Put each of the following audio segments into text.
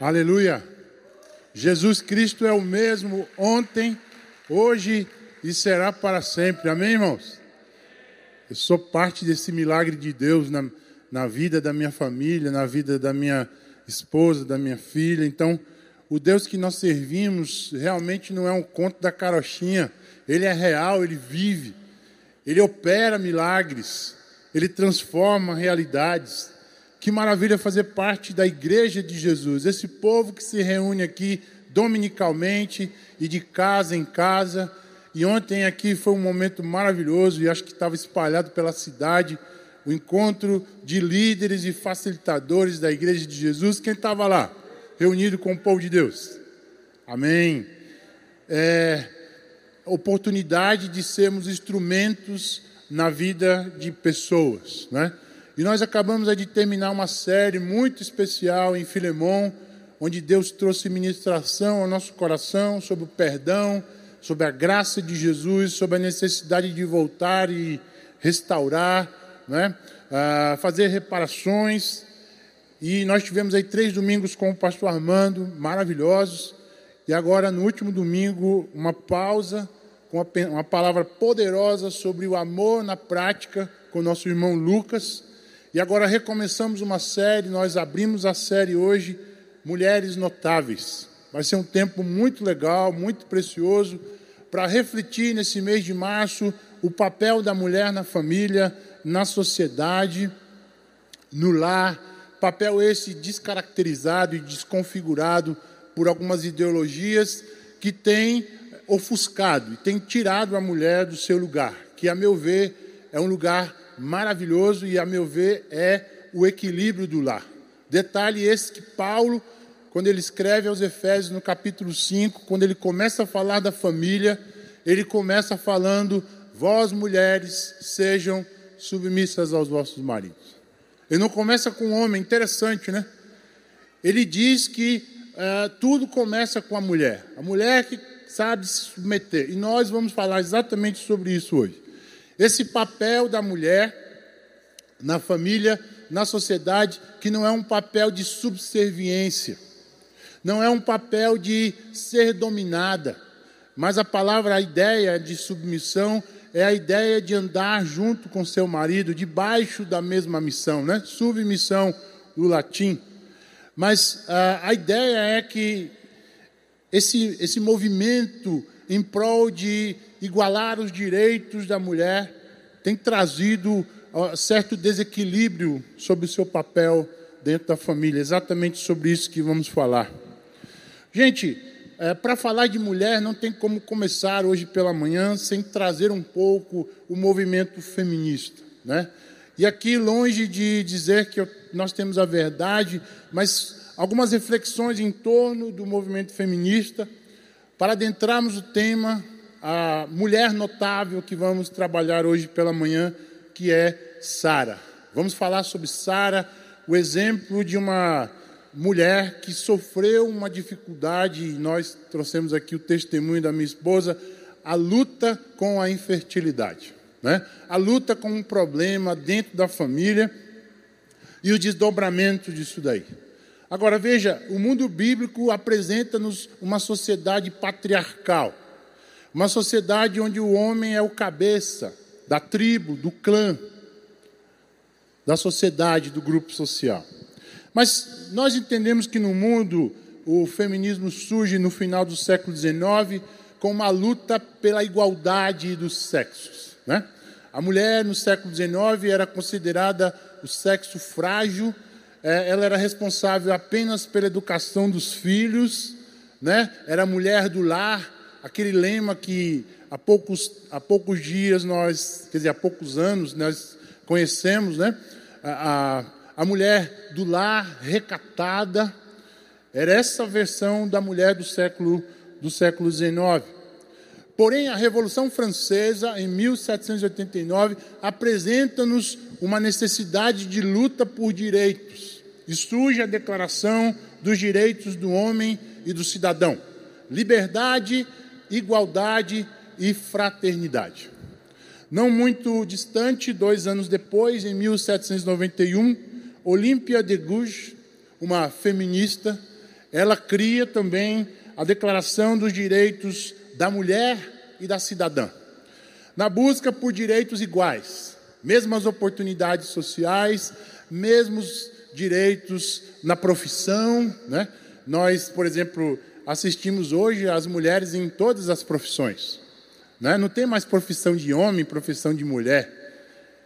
Aleluia. Jesus Cristo é o mesmo ontem, hoje e será para sempre. Amém, irmãos? Eu sou parte desse milagre de Deus na, na vida da minha família, na vida da minha esposa, da minha filha. Então, o Deus que nós servimos realmente não é um conto da carochinha. Ele é real, ele vive. Ele opera milagres. Ele transforma realidades. Que maravilha fazer parte da igreja de Jesus, esse povo que se reúne aqui dominicalmente e de casa em casa. E ontem aqui foi um momento maravilhoso e acho que estava espalhado pela cidade o encontro de líderes e facilitadores da igreja de Jesus. Quem estava lá? Reunido com o povo de Deus. Amém. É, oportunidade de sermos instrumentos na vida de pessoas, né? E nós acabamos de terminar uma série muito especial em Filemão, onde Deus trouxe ministração ao nosso coração sobre o perdão, sobre a graça de Jesus, sobre a necessidade de voltar e restaurar, né? Ah, fazer reparações. E nós tivemos aí três domingos com o pastor Armando, maravilhosos. E agora, no último domingo, uma pausa com uma palavra poderosa sobre o amor na prática com o nosso irmão Lucas. E agora recomeçamos uma série, nós abrimos a série hoje, Mulheres Notáveis. Vai ser um tempo muito legal, muito precioso, para refletir nesse mês de março o papel da mulher na família, na sociedade, no lar. Papel esse descaracterizado e desconfigurado por algumas ideologias que têm ofuscado e têm tirado a mulher do seu lugar, que, a meu ver, é um lugar maravilhoso e, a meu ver, é o equilíbrio do lar. Detalhe esse que Paulo, quando ele escreve aos Efésios no capítulo 5, quando ele começa a falar da família, ele começa falando: Vós, mulheres, sejam submissas aos vossos maridos. Ele não começa com o homem, interessante, né? Ele diz que uh, tudo começa com a mulher. A mulher que sabe se submeter. E nós vamos falar exatamente sobre isso hoje. Esse papel da mulher na família, na sociedade, que não é um papel de subserviência, não é um papel de ser dominada, mas a palavra, a ideia de submissão é a ideia de andar junto com seu marido, debaixo da mesma missão, né? Submissão do latim. Mas a, a ideia é que esse, esse movimento em prol de igualar os direitos da mulher, tem trazido certo desequilíbrio sobre o seu papel dentro da família. Exatamente sobre isso que vamos falar. Gente, é, para falar de mulher, não tem como começar hoje pela manhã sem trazer um pouco o movimento feminista. Né? E aqui, longe de dizer que nós temos a verdade, mas algumas reflexões em torno do movimento feminista, para adentrarmos o tema a mulher notável que vamos trabalhar hoje pela manhã, que é Sara. Vamos falar sobre Sara, o exemplo de uma mulher que sofreu uma dificuldade, e nós trouxemos aqui o testemunho da minha esposa, a luta com a infertilidade, né? a luta com um problema dentro da família e o desdobramento disso daí. Agora veja, o mundo bíblico apresenta-nos uma sociedade patriarcal uma sociedade onde o homem é o cabeça da tribo, do clã, da sociedade, do grupo social. Mas nós entendemos que no mundo o feminismo surge no final do século XIX com uma luta pela igualdade dos sexos. Né? A mulher no século XIX era considerada o sexo frágil, ela era responsável apenas pela educação dos filhos, né? era mulher do lar, aquele lema que há poucos, há poucos dias nós, quer dizer, há poucos anos nós conhecemos, né? A, a, a mulher do lar recatada, era essa versão da mulher do século, do século XIX. Porém, a Revolução Francesa, em 1789, apresenta-nos uma necessidade de luta por direitos. E surge a Declaração dos Direitos do Homem e do Cidadão. Liberdade, igualdade e fraternidade. Não muito distante, dois anos depois, em 1791, Olímpia de Gouges, uma feminista, ela cria também a Declaração dos Direitos da Mulher e da Cidadã. Na busca por direitos iguais, mesmas oportunidades sociais, mesmos direitos na profissão, né? Nós, por exemplo, assistimos hoje as mulheres em todas as profissões. Né? Não tem mais profissão de homem, profissão de mulher.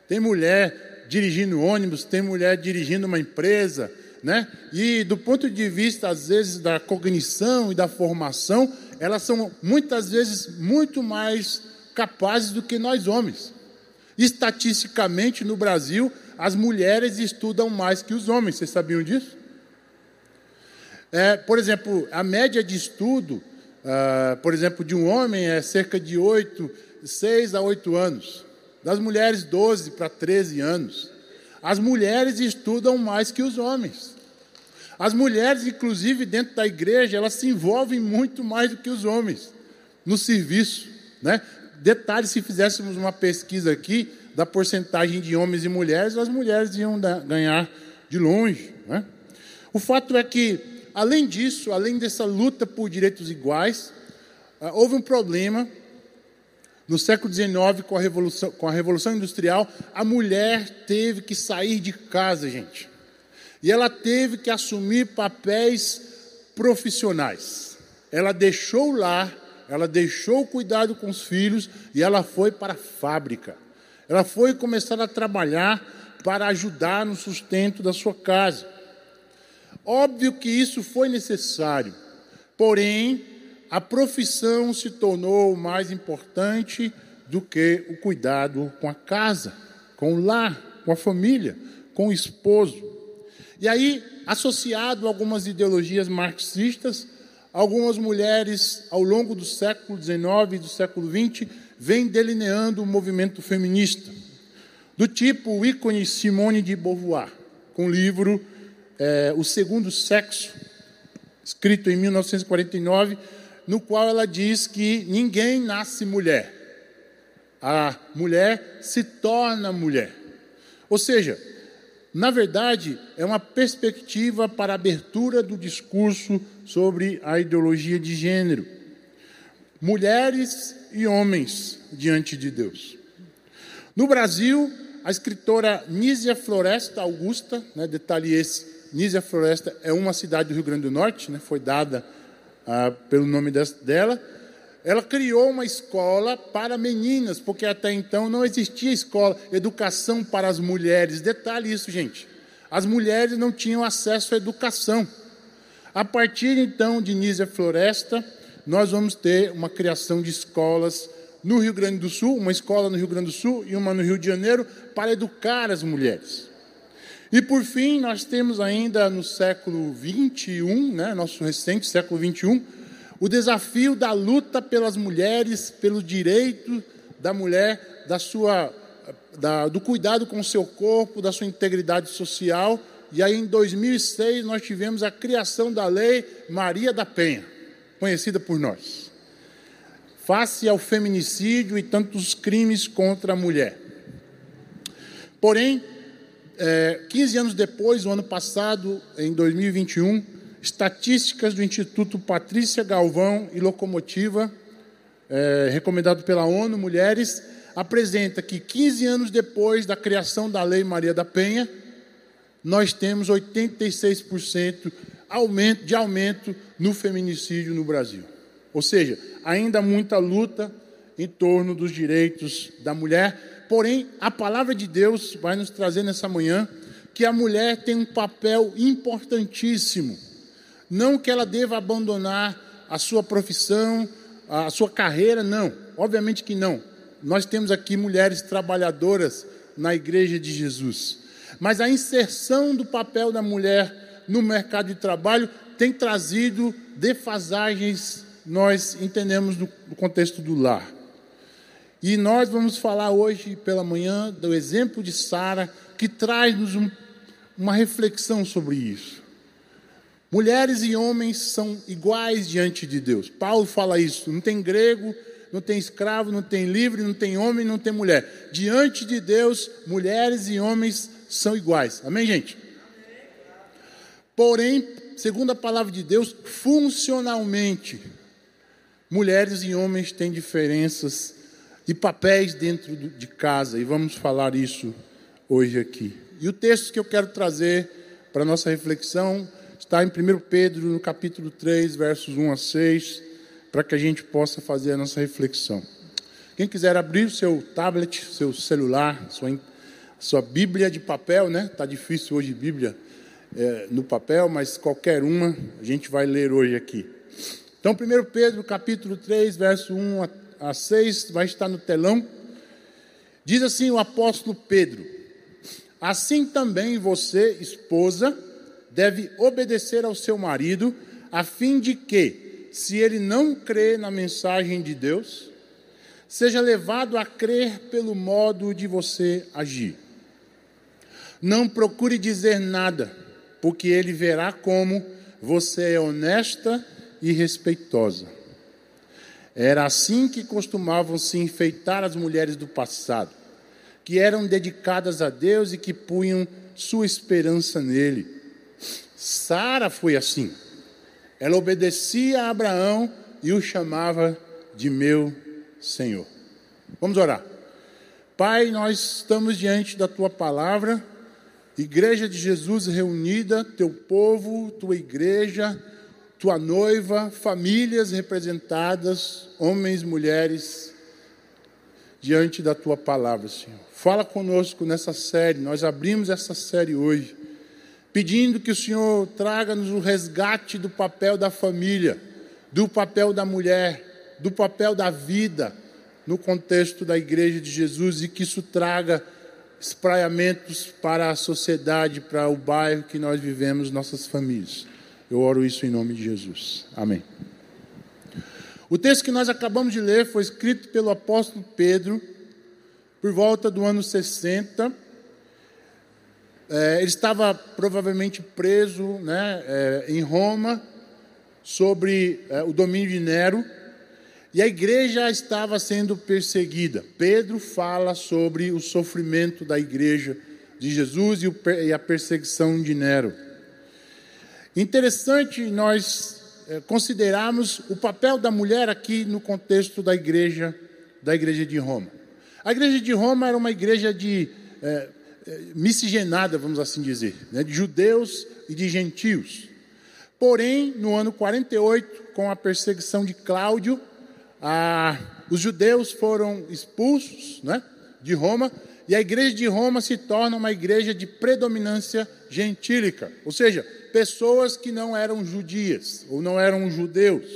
Tem mulher dirigindo ônibus, tem mulher dirigindo uma empresa, né? E do ponto de vista, às vezes, da cognição e da formação, elas são muitas vezes muito mais capazes do que nós homens. Estatisticamente, no Brasil, as mulheres estudam mais que os homens. Vocês sabiam disso? É, por exemplo, a média de estudo, uh, por exemplo, de um homem é cerca de 8, 6 a 8 anos. Das mulheres, 12 para 13 anos. As mulheres estudam mais que os homens. As mulheres, inclusive dentro da igreja, elas se envolvem muito mais do que os homens no serviço. Né? Detalhe: se fizéssemos uma pesquisa aqui da porcentagem de homens e mulheres, as mulheres iam ganhar de longe. Né? O fato é que, além disso, além dessa luta por direitos iguais, ah, houve um problema no século XIX, com a, Revolução, com a Revolução Industrial, a mulher teve que sair de casa, gente. E ela teve que assumir papéis profissionais. Ela deixou o lar, ela deixou o cuidado com os filhos e ela foi para a fábrica. Ela foi começar a trabalhar para ajudar no sustento da sua casa. Óbvio que isso foi necessário, porém, a profissão se tornou mais importante do que o cuidado com a casa, com o lar, com a família, com o esposo. E aí, associado a algumas ideologias marxistas, algumas mulheres, ao longo do século XIX e do século XX, vêm delineando o movimento feminista, do tipo o ícone Simone de Beauvoir, com o livro é, O Segundo Sexo, escrito em 1949, no qual ela diz que ninguém nasce mulher. A mulher se torna mulher. Ou seja, na verdade, é uma perspectiva para a abertura do discurso sobre a ideologia de gênero. Mulheres e homens diante de Deus. No Brasil, a escritora Nízia Floresta Augusta, né, detalhe esse, Nízia Floresta é uma cidade do Rio Grande do Norte, né, foi dada ah, pelo nome dela, ela criou uma escola para meninas, porque até então não existia escola, educação para as mulheres. Detalhe isso, gente. As mulheres não tinham acesso à educação. A partir então de Nízia Floresta, nós vamos ter uma criação de escolas no Rio Grande do Sul, uma escola no Rio Grande do Sul e uma no Rio de Janeiro, para educar as mulheres. E por fim, nós temos ainda no século 21, né, nosso recente século 21, o desafio da luta pelas mulheres, pelo direito da mulher, da sua, da, do cuidado com o seu corpo, da sua integridade social. E aí, em 2006, nós tivemos a criação da Lei Maria da Penha, conhecida por nós, face ao feminicídio e tantos crimes contra a mulher. Porém, é, 15 anos depois, o ano passado, em 2021, estatísticas do Instituto Patrícia Galvão e Locomotiva, é, recomendado pela ONU Mulheres, apresenta que 15 anos depois da criação da Lei Maria da Penha, nós temos 86% aumento, de aumento no feminicídio no Brasil. Ou seja, ainda muita luta em torno dos direitos da mulher, Porém, a palavra de Deus vai nos trazer nessa manhã que a mulher tem um papel importantíssimo. Não que ela deva abandonar a sua profissão, a sua carreira, não. Obviamente que não. Nós temos aqui mulheres trabalhadoras na igreja de Jesus. Mas a inserção do papel da mulher no mercado de trabalho tem trazido defasagens, nós entendemos, no contexto do lar. E nós vamos falar hoje pela manhã do exemplo de Sara, que traz-nos um, uma reflexão sobre isso. Mulheres e homens são iguais diante de Deus. Paulo fala isso. Não tem grego, não tem escravo, não tem livre, não tem homem, não tem mulher. Diante de Deus, mulheres e homens são iguais. Amém, gente? Porém, segundo a palavra de Deus, funcionalmente, mulheres e homens têm diferenças e papéis dentro de casa, e vamos falar isso hoje aqui. E o texto que eu quero trazer para a nossa reflexão está em 1 Pedro, no capítulo 3, versos 1 a 6, para que a gente possa fazer a nossa reflexão. Quem quiser abrir o seu tablet, seu celular, sua, sua Bíblia de papel, né? Está difícil hoje Bíblia é, no papel, mas qualquer uma a gente vai ler hoje aqui. Então, 1 Pedro, capítulo 3, verso 1 a, a 6, vai estar no telão. Diz assim o apóstolo Pedro: Assim também você, esposa, deve obedecer ao seu marido, a fim de que, se ele não crê na mensagem de Deus, seja levado a crer pelo modo de você agir. Não procure dizer nada, porque ele verá como você é honesta e respeitosa. Era assim que costumavam se enfeitar as mulheres do passado, que eram dedicadas a Deus e que punham sua esperança nele. Sara foi assim. Ela obedecia a Abraão e o chamava de meu Senhor. Vamos orar. Pai, nós estamos diante da tua palavra, igreja de Jesus reunida, teu povo, tua igreja, tua noiva, famílias representadas, homens, mulheres, diante da tua palavra, Senhor. Fala conosco nessa série, nós abrimos essa série hoje pedindo que o Senhor traga-nos o resgate do papel da família, do papel da mulher, do papel da vida no contexto da igreja de Jesus e que isso traga espraiamentos para a sociedade, para o bairro que nós vivemos, nossas famílias. Eu oro isso em nome de Jesus. Amém. O texto que nós acabamos de ler foi escrito pelo apóstolo Pedro por volta do ano 60 é, ele estava provavelmente preso né, é, em Roma, sobre é, o domínio de Nero, e a igreja estava sendo perseguida. Pedro fala sobre o sofrimento da igreja de Jesus e, a perseguição de Nero. Interessante nós é, considerarmos o papel da mulher aqui no contexto da igreja, da igreja de Roma. A igreja de Roma era uma igreja de é, miscigenada, vamos assim dizer, né, de judeus e de gentios. Porém, no ano 48, com a perseguição de Cláudio, a, os judeus foram expulsos né, de Roma e a igreja de Roma se torna uma igreja de predominância gentílica, ou seja, pessoas que não eram judias ou não eram judeus.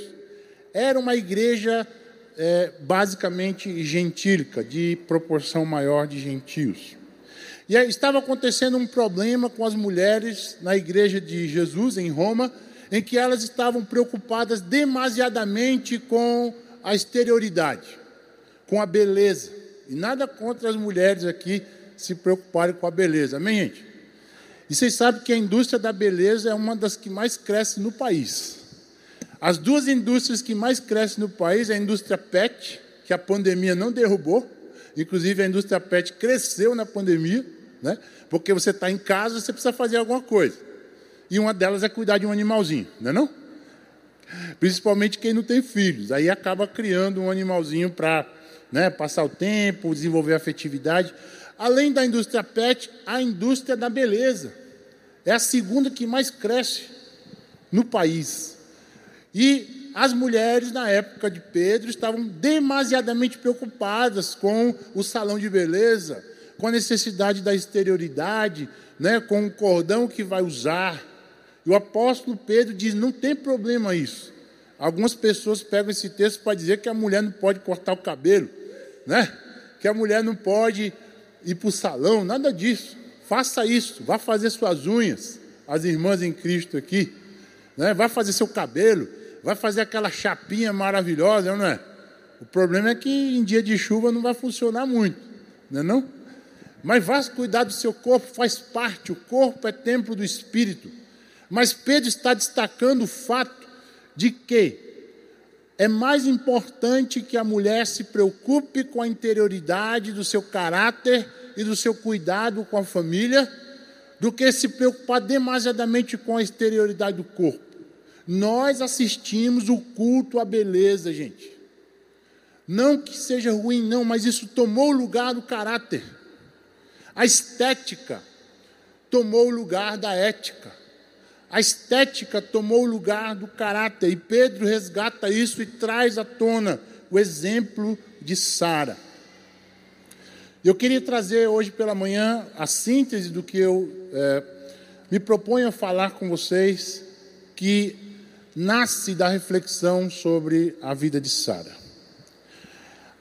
Era uma igreja é, basicamente gentílica, de proporção maior de gentios. E estava acontecendo um problema com as mulheres na igreja de Jesus, em Roma, em que elas estavam preocupadas demasiadamente com a exterioridade, com a beleza. E nada contra as mulheres aqui se preocuparem com a beleza, amém, gente? E vocês sabem que a indústria da beleza é uma das que mais cresce no país. As duas indústrias que mais crescem no país é a indústria PET, que a pandemia não derrubou, inclusive a indústria PET cresceu na pandemia, né? Porque você está em casa, você precisa fazer alguma coisa. E uma delas é cuidar de um animalzinho, não é não? Principalmente quem não tem filhos. Aí acaba criando um animalzinho para né, passar o tempo, desenvolver afetividade. Além da indústria pet, a indústria da beleza. É a segunda que mais cresce no país. E as mulheres, na época de Pedro, estavam demasiadamente preocupadas com o salão de beleza, com a necessidade da exterioridade, né, com o cordão que vai usar. E o apóstolo Pedro diz: não tem problema isso. Algumas pessoas pegam esse texto para dizer que a mulher não pode cortar o cabelo, né? que a mulher não pode ir para o salão, nada disso. Faça isso, vá fazer suas unhas, as irmãs em Cristo aqui, né? vá fazer seu cabelo, vai fazer aquela chapinha maravilhosa, não é? O problema é que em dia de chuva não vai funcionar muito, não é não? Mas vá cuidar do seu corpo, faz parte, o corpo é templo do Espírito. Mas Pedro está destacando o fato de que é mais importante que a mulher se preocupe com a interioridade do seu caráter e do seu cuidado com a família, do que se preocupar demasiadamente com a exterioridade do corpo. Nós assistimos o culto à beleza, gente. Não que seja ruim, não, mas isso tomou o lugar do caráter. A estética tomou o lugar da ética. A estética tomou o lugar do caráter. E Pedro resgata isso e traz à tona o exemplo de Sara. Eu queria trazer hoje pela manhã a síntese do que eu é, me proponho a falar com vocês, que nasce da reflexão sobre a vida de Sara.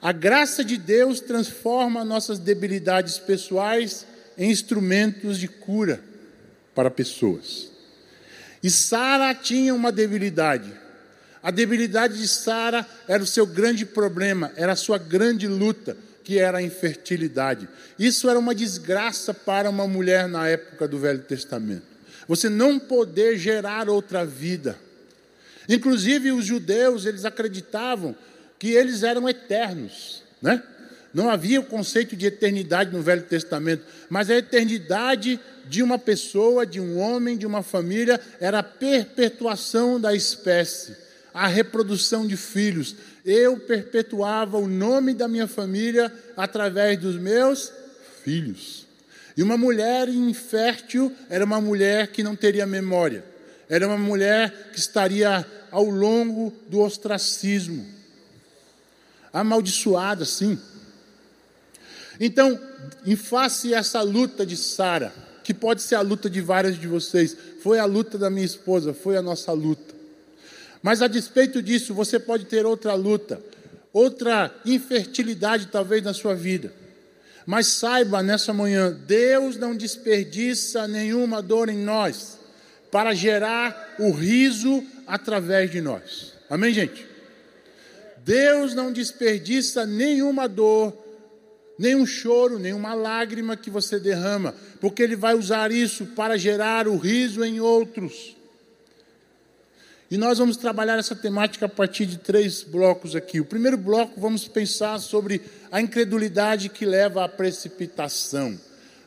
A graça de Deus transforma nossas debilidades pessoais em instrumentos de cura para pessoas. E Sara tinha uma debilidade. A debilidade de Sara era o seu grande problema, era a sua grande luta que era a infertilidade. Isso era uma desgraça para uma mulher na época do Velho Testamento. Você não poder gerar outra vida. Inclusive os judeus, eles acreditavam que eles eram eternos, né? Não havia o conceito de eternidade no Velho Testamento, mas a eternidade de uma pessoa, de um homem, de uma família, era a perpetuação da espécie, a reprodução de filhos eu perpetuava o nome da minha família através dos meus filhos. E uma mulher infértil era uma mulher que não teria memória, era uma mulher que estaria ao longo do ostracismo, amaldiçoada, sim. Então, em face a essa luta de Sara, que pode ser a luta de várias de vocês, foi a luta da minha esposa, foi a nossa luta. Mas a despeito disso, você pode ter outra luta, outra infertilidade talvez na sua vida. Mas saiba nessa manhã, Deus não desperdiça nenhuma dor em nós para gerar o riso através de nós. Amém, gente? Deus não desperdiça nenhuma dor, nenhum choro, nenhuma lágrima que você derrama, porque Ele vai usar isso para gerar o riso em outros. E nós vamos trabalhar essa temática a partir de três blocos aqui. O primeiro bloco, vamos pensar sobre a incredulidade que leva à precipitação.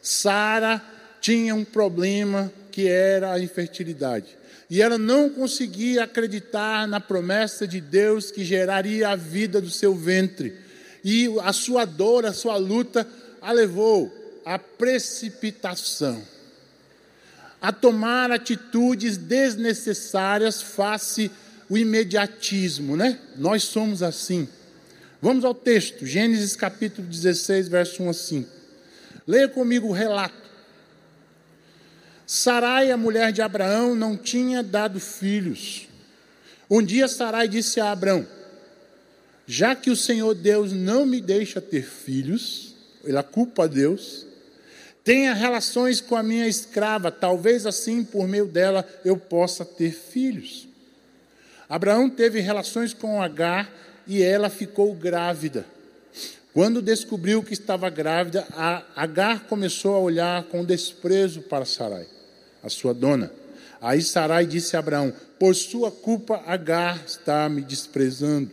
Sara tinha um problema que era a infertilidade. E ela não conseguia acreditar na promessa de Deus que geraria a vida do seu ventre. E a sua dor, a sua luta, a levou à precipitação a tomar atitudes desnecessárias face o imediatismo, né? Nós somos assim. Vamos ao texto, Gênesis capítulo 16, verso 1 a 5. Leia comigo o relato. Sarai, a mulher de Abraão, não tinha dado filhos. Um dia Sarai disse a Abraão: Já que o Senhor Deus não me deixa ter filhos, ela culpa a Deus, Tenha relações com a minha escrava, talvez assim por meio dela eu possa ter filhos. Abraão teve relações com Agar e ela ficou grávida. Quando descobriu que estava grávida, Agar começou a olhar com desprezo para Sarai, a sua dona. Aí Sarai disse a Abraão: Por sua culpa, Agar está me desprezando.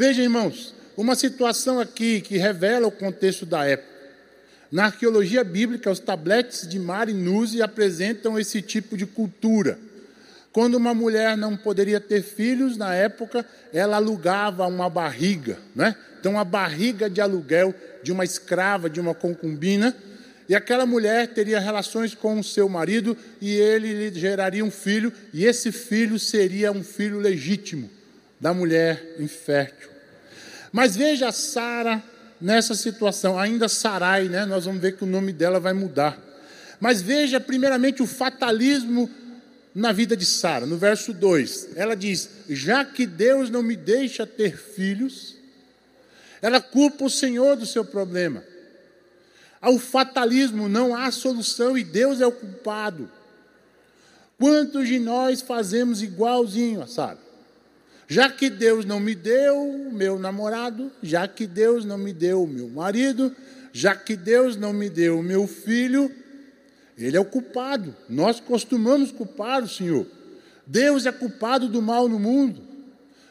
Veja, irmãos, uma situação aqui que revela o contexto da época. Na arqueologia bíblica, os tabletes de Marinuzi apresentam esse tipo de cultura. Quando uma mulher não poderia ter filhos, na época, ela alugava uma barriga, né? Então, a barriga de aluguel de uma escrava, de uma concubina, e aquela mulher teria relações com o seu marido e ele lhe geraria um filho, e esse filho seria um filho legítimo da mulher infértil. Mas veja Sara nessa situação. Ainda Sarai, né? Nós vamos ver que o nome dela vai mudar. Mas veja, primeiramente, o fatalismo na vida de Sara. No verso 2, ela diz: Já que Deus não me deixa ter filhos, ela culpa o Senhor do seu problema. Ao fatalismo não há solução e Deus é o culpado. Quantos de nós fazemos igualzinho a Sara? Já que Deus não me deu o meu namorado, já que Deus não me deu o meu marido, já que Deus não me deu o meu filho, ele é o culpado. Nós costumamos culpar o Senhor. Deus é culpado do mal no mundo.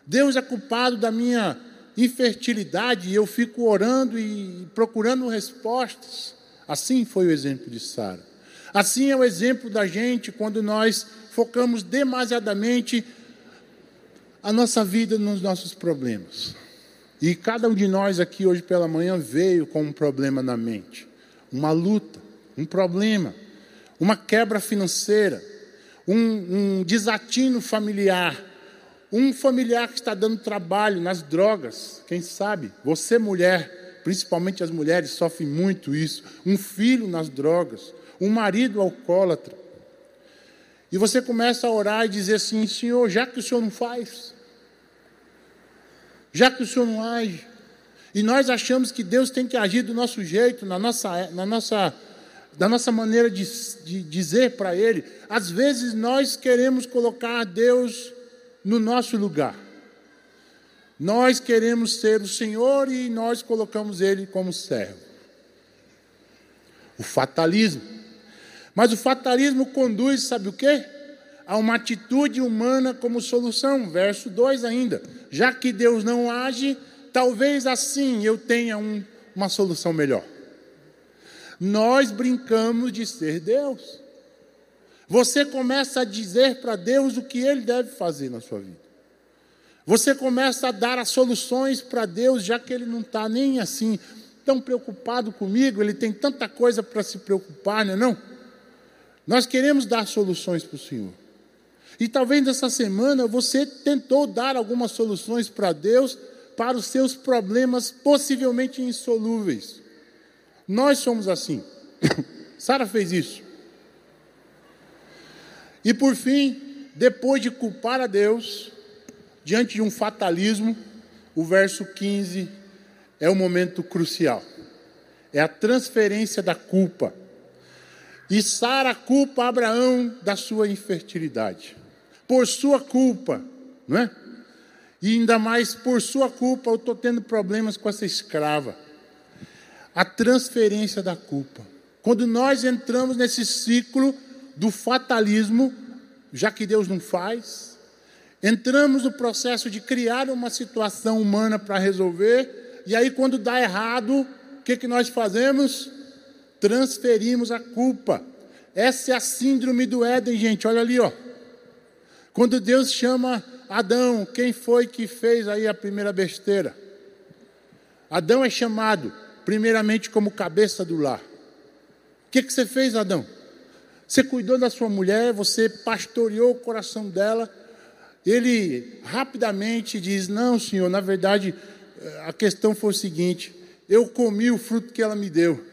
Deus é culpado da minha infertilidade e eu fico orando e procurando respostas. Assim foi o exemplo de Sara. Assim é o exemplo da gente quando nós focamos demasiadamente a nossa vida nos nossos problemas. E cada um de nós aqui hoje pela manhã veio com um problema na mente, uma luta, um problema, uma quebra financeira, um, um desatino familiar, um familiar que está dando trabalho nas drogas, quem sabe? Você, mulher, principalmente as mulheres, sofrem muito isso. Um filho nas drogas, um marido alcoólatra. E você começa a orar e dizer assim: Senhor, já que o Senhor não faz, já que o Senhor não age, e nós achamos que Deus tem que agir do nosso jeito, na nossa, na nossa, da nossa maneira de, de dizer para Ele, às vezes nós queremos colocar Deus no nosso lugar. Nós queremos ser o Senhor e nós colocamos Ele como servo. O fatalismo. Mas o fatalismo conduz, sabe o quê? A uma atitude humana como solução. Verso 2 ainda. Já que Deus não age, talvez assim eu tenha um, uma solução melhor. Nós brincamos de ser Deus. Você começa a dizer para Deus o que Ele deve fazer na sua vida. Você começa a dar as soluções para Deus, já que Ele não está nem assim tão preocupado comigo, Ele tem tanta coisa para se preocupar, não é não? Nós queremos dar soluções para o Senhor. E talvez nessa semana você tentou dar algumas soluções para Deus para os seus problemas possivelmente insolúveis. Nós somos assim. Sara fez isso. E por fim, depois de culpar a Deus, diante de um fatalismo, o verso 15 é o momento crucial. É a transferência da culpa. E Sara culpa Abraão da sua infertilidade. Por sua culpa, não é? E ainda mais por sua culpa eu estou tendo problemas com essa escrava. A transferência da culpa. Quando nós entramos nesse ciclo do fatalismo, já que Deus não faz. Entramos no processo de criar uma situação humana para resolver, e aí, quando dá errado, o que, que nós fazemos? Transferimos a culpa. Essa é a síndrome do Éden, gente. Olha ali, ó. Quando Deus chama Adão, quem foi que fez aí a primeira besteira? Adão é chamado, primeiramente, como cabeça do lar. O que, que você fez, Adão? Você cuidou da sua mulher, você pastoreou o coração dela. Ele rapidamente diz: Não, senhor, na verdade, a questão foi o seguinte: eu comi o fruto que ela me deu.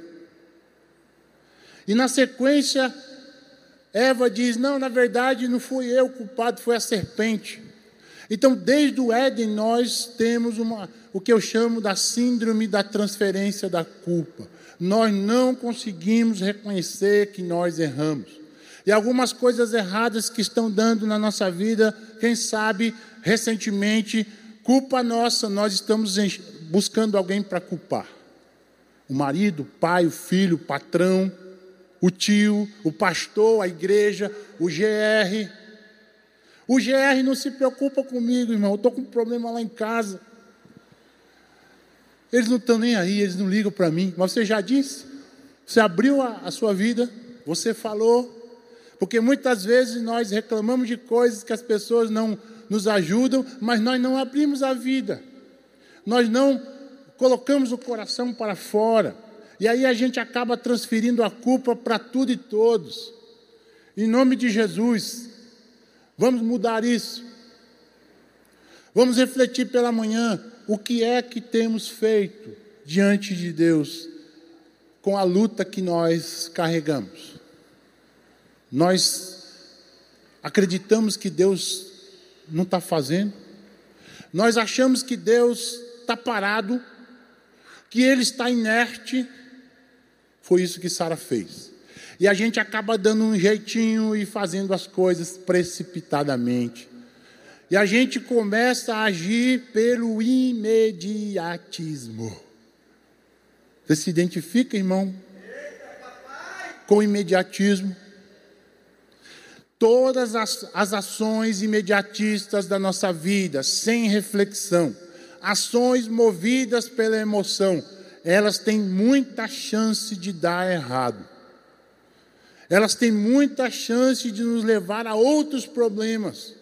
E na sequência, Eva diz: Não, na verdade, não fui eu o culpado, foi a serpente. Então, desde o Éden, nós temos uma, o que eu chamo da síndrome da transferência da culpa nós não conseguimos reconhecer que nós erramos. E algumas coisas erradas que estão dando na nossa vida, quem sabe, recentemente, culpa nossa, nós estamos buscando alguém para culpar. O marido, o pai, o filho, o patrão, o tio, o pastor, a igreja, o GR. O GR não se preocupa comigo, irmão. Eu estou com um problema lá em casa. Eles não estão nem aí, eles não ligam para mim. Mas você já disse? Você abriu a, a sua vida, você falou. Porque muitas vezes nós reclamamos de coisas que as pessoas não nos ajudam, mas nós não abrimos a vida. Nós não colocamos o coração para fora. E aí a gente acaba transferindo a culpa para tudo e todos. Em nome de Jesus, vamos mudar isso. Vamos refletir pela manhã o que é que temos feito diante de Deus com a luta que nós carregamos. Nós acreditamos que Deus não está fazendo, nós achamos que Deus está parado, que Ele está inerte. Foi isso que Sara fez. E a gente acaba dando um jeitinho e fazendo as coisas precipitadamente. E a gente começa a agir pelo imediatismo. Você se identifica, irmão? Com imediatismo. Todas as, as ações imediatistas da nossa vida, sem reflexão, ações movidas pela emoção, elas têm muita chance de dar errado. elas têm muita chance de nos levar a outros problemas.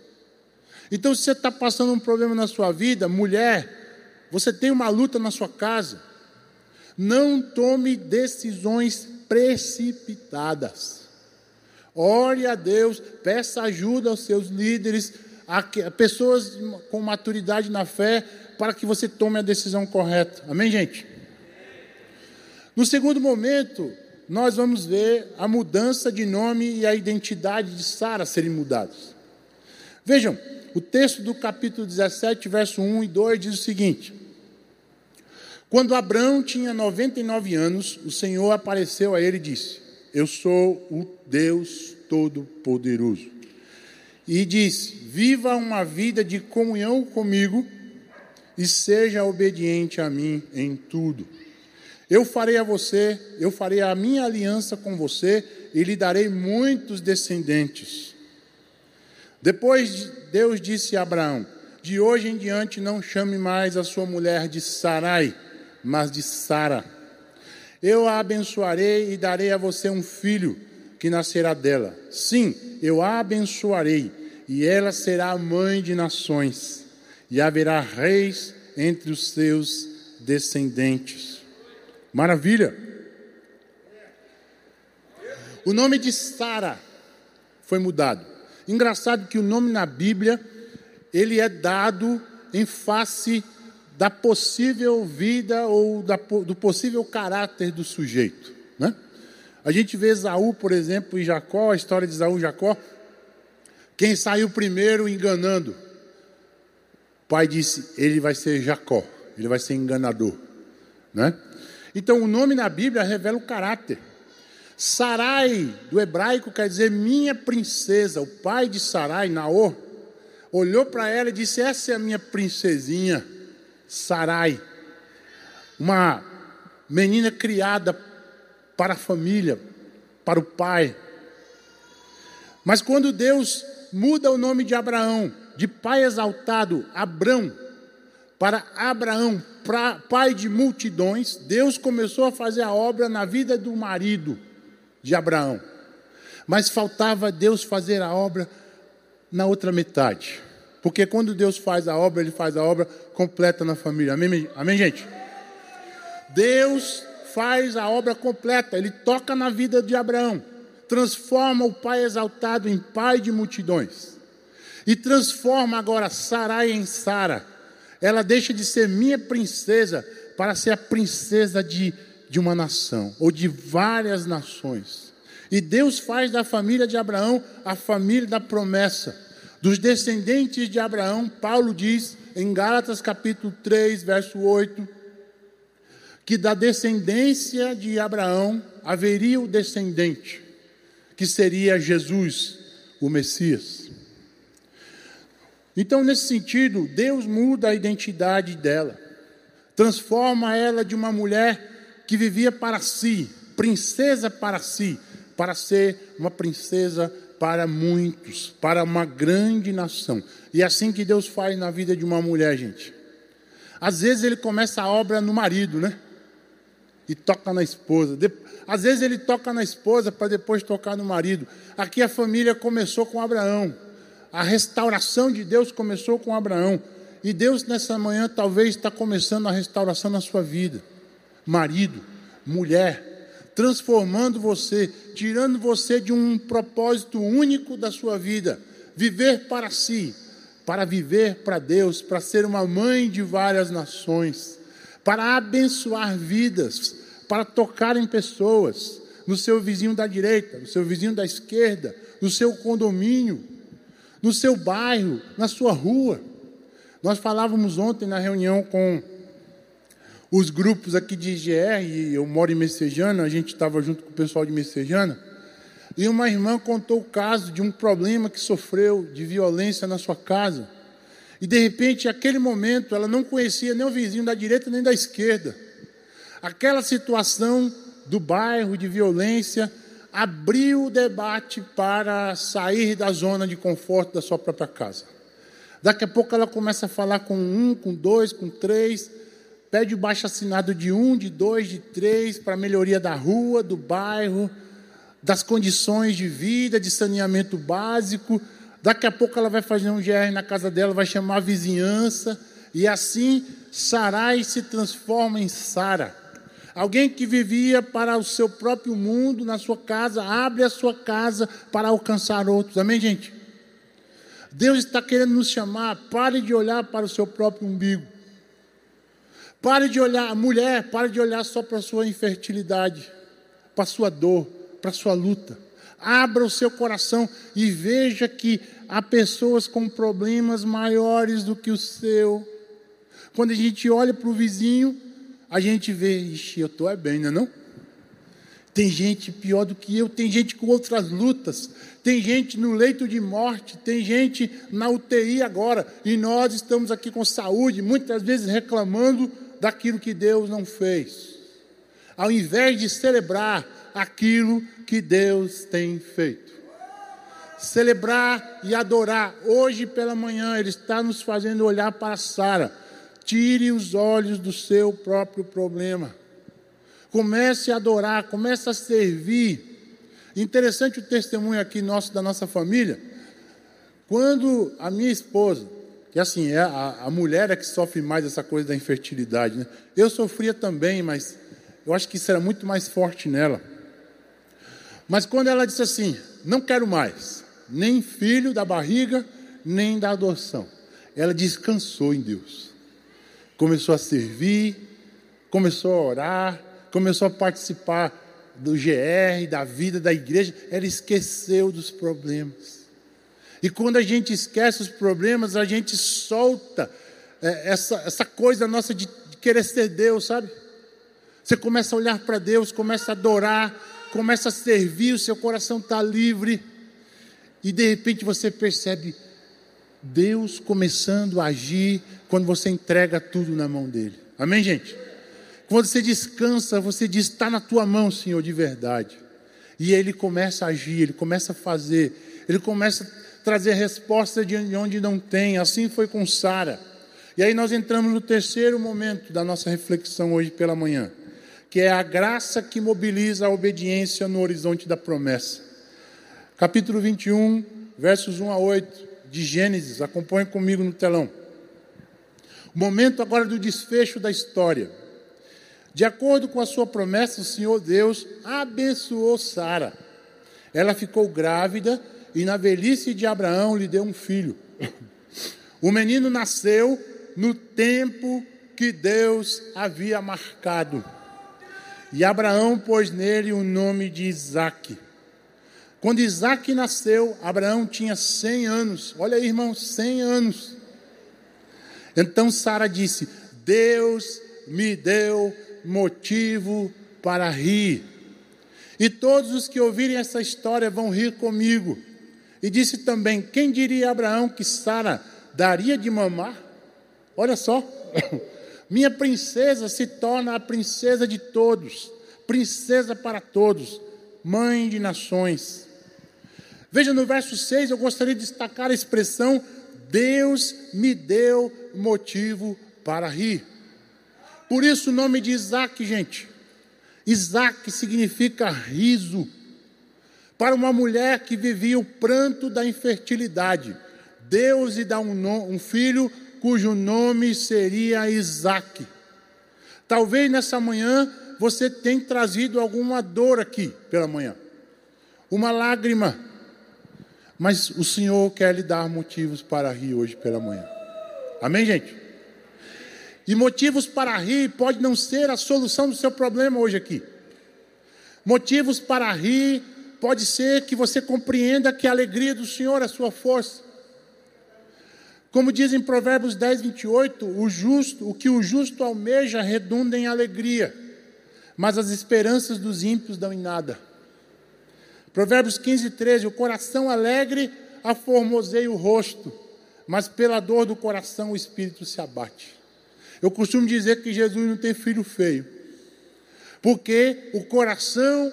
Então, se você está passando um problema na sua vida, mulher, você tem uma luta na sua casa, não tome decisões precipitadas. Ore a Deus, peça ajuda aos seus líderes, a pessoas com maturidade na fé, para que você tome a decisão correta. Amém, gente? No segundo momento, nós vamos ver a mudança de nome e a identidade de Sara serem mudados. Vejam, o texto do capítulo 17, verso 1 e 2 diz o seguinte: Quando Abraão tinha 99 anos, o Senhor apareceu a ele e disse: Eu sou o Deus Todo-Poderoso. E disse: Viva uma vida de comunhão comigo e seja obediente a mim em tudo. Eu farei a você, eu farei a minha aliança com você e lhe darei muitos descendentes. Depois Deus disse a Abraão: De hoje em diante não chame mais a sua mulher de Sarai, mas de Sara. Eu a abençoarei e darei a você um filho que nascerá dela. Sim, eu a abençoarei e ela será mãe de nações e haverá reis entre os seus descendentes. Maravilha. O nome de Sara foi mudado. Engraçado que o nome na Bíblia ele é dado em face da possível vida ou da, do possível caráter do sujeito. Né? A gente vê Esaú, por exemplo, e Jacó, a história de Esaú e Jacó. Quem saiu primeiro enganando? O pai disse: ele vai ser Jacó, ele vai ser enganador. Né? Então, o nome na Bíblia revela o caráter. Sarai, do hebraico, quer dizer minha princesa. O pai de Sarai, Naor, olhou para ela e disse: Essa é a minha princesinha, Sarai. Uma menina criada para a família, para o pai. Mas quando Deus muda o nome de Abraão, de pai exaltado, Abrão, para Abraão, pra, pai de multidões, Deus começou a fazer a obra na vida do marido de Abraão. Mas faltava Deus fazer a obra na outra metade. Porque quando Deus faz a obra, Ele faz a obra completa na família. Amém, amém gente? Deus faz a obra completa, Ele toca na vida de Abraão, transforma o pai exaltado em pai de multidões, e transforma agora Sarai em Sara ela deixa de ser minha princesa para ser a princesa de, de uma nação, ou de várias nações. E Deus faz da família de Abraão a família da promessa. Dos descendentes de Abraão, Paulo diz em Gálatas capítulo 3, verso 8, que da descendência de Abraão haveria o descendente, que seria Jesus, o Messias. Então, nesse sentido, Deus muda a identidade dela, transforma ela de uma mulher que vivia para si, princesa para si, para ser uma princesa para muitos, para uma grande nação. E é assim que Deus faz na vida de uma mulher, gente. Às vezes ele começa a obra no marido, né? E toca na esposa. Às vezes ele toca na esposa para depois tocar no marido. Aqui a família começou com Abraão. A restauração de Deus começou com Abraão. E Deus, nessa manhã, talvez está começando a restauração na sua vida. Marido, mulher, transformando você, tirando você de um propósito único da sua vida. Viver para si, para viver para Deus, para ser uma mãe de várias nações, para abençoar vidas, para tocar em pessoas, no seu vizinho da direita, no seu vizinho da esquerda, no seu condomínio no seu bairro, na sua rua. Nós falávamos ontem na reunião com os grupos aqui de IGR, e eu moro em Messejana, a gente estava junto com o pessoal de Messejana, e uma irmã contou o caso de um problema que sofreu de violência na sua casa. E de repente, naquele momento, ela não conhecia nem o vizinho da direita nem da esquerda. Aquela situação do bairro de violência abriu o debate para sair da zona de conforto da sua própria casa. Daqui a pouco ela começa a falar com um, com dois, com três, pede o baixo assinado de um, de dois, de três, para melhoria da rua, do bairro, das condições de vida, de saneamento básico. Daqui a pouco ela vai fazer um GR na casa dela, vai chamar a vizinhança, e assim Sarai se transforma em Sara. Alguém que vivia para o seu próprio mundo, na sua casa, abre a sua casa para alcançar outros. Amém, gente? Deus está querendo nos chamar, pare de olhar para o seu próprio umbigo. Pare de olhar, mulher, pare de olhar só para a sua infertilidade, para a sua dor, para a sua luta. Abra o seu coração e veja que há pessoas com problemas maiores do que o seu. Quando a gente olha para o vizinho, a gente vê, ixi, eu estou é bem, não é não? Tem gente pior do que eu, tem gente com outras lutas, tem gente no leito de morte, tem gente na UTI agora, e nós estamos aqui com saúde, muitas vezes reclamando daquilo que Deus não fez, ao invés de celebrar aquilo que Deus tem feito. Celebrar e adorar. Hoje pela manhã Ele está nos fazendo olhar para Sara. Tire os olhos do seu próprio problema. Comece a adorar, comece a servir. Interessante o testemunho aqui nosso da nossa família. Quando a minha esposa que assim, é a, a mulher é que sofre mais essa coisa da infertilidade. Né? Eu sofria também, mas eu acho que isso era muito mais forte nela. Mas quando ela disse assim: Não quero mais, nem filho da barriga, nem da adoção. Ela descansou em Deus. Começou a servir, começou a orar, começou a participar do GR, da vida da igreja. Ela esqueceu dos problemas. E quando a gente esquece os problemas, a gente solta é, essa, essa coisa nossa de, de querer ser Deus, sabe? Você começa a olhar para Deus, começa a adorar, começa a servir, o seu coração está livre. E de repente você percebe Deus começando a agir quando você entrega tudo na mão dele. Amém, gente? Quando você descansa, você diz: está na tua mão, Senhor, de verdade. E ele começa a agir, ele começa a fazer, ele começa trazer resposta de onde não tem. Assim foi com Sara. E aí nós entramos no terceiro momento da nossa reflexão hoje pela manhã, que é a graça que mobiliza a obediência no horizonte da promessa. Capítulo 21, versos 1 a 8 de Gênesis. Acompanhe comigo no telão. Momento agora do desfecho da história. De acordo com a sua promessa, o Senhor Deus abençoou Sara. Ela ficou grávida e na velhice de Abraão lhe deu um filho. O menino nasceu no tempo que Deus havia marcado. E Abraão pôs nele o nome de Isaque. Quando Isaque nasceu, Abraão tinha 100 anos. Olha aí, irmão, 100 anos. Então Sara disse: Deus me deu motivo para rir. E todos os que ouvirem essa história vão rir comigo. E disse também: Quem diria a Abraão que Sara daria de mamar? Olha só, minha princesa se torna a princesa de todos, princesa para todos, mãe de nações. Veja no verso 6, eu gostaria de destacar a expressão: Deus me deu motivo para rir. Por isso o nome de Isaac, gente. Isaac significa riso para uma mulher que vivia o pranto da infertilidade. Deus lhe dá um, um filho cujo nome seria Isaac. Talvez nessa manhã você tenha trazido alguma dor aqui pela manhã, uma lágrima, mas o Senhor quer lhe dar motivos para rir hoje pela manhã. Amém, gente? E motivos para rir pode não ser a solução do seu problema hoje aqui. Motivos para rir pode ser que você compreenda que a alegria do Senhor é a sua força. Como diz em Provérbios 10, 28, o justo, o que o justo almeja redunda em alegria, mas as esperanças dos ímpios dão em nada. Provérbios 15, 13, o coração alegre aformoseia o rosto, mas pela dor do coração o espírito se abate. Eu costumo dizer que Jesus não tem filho feio, porque o coração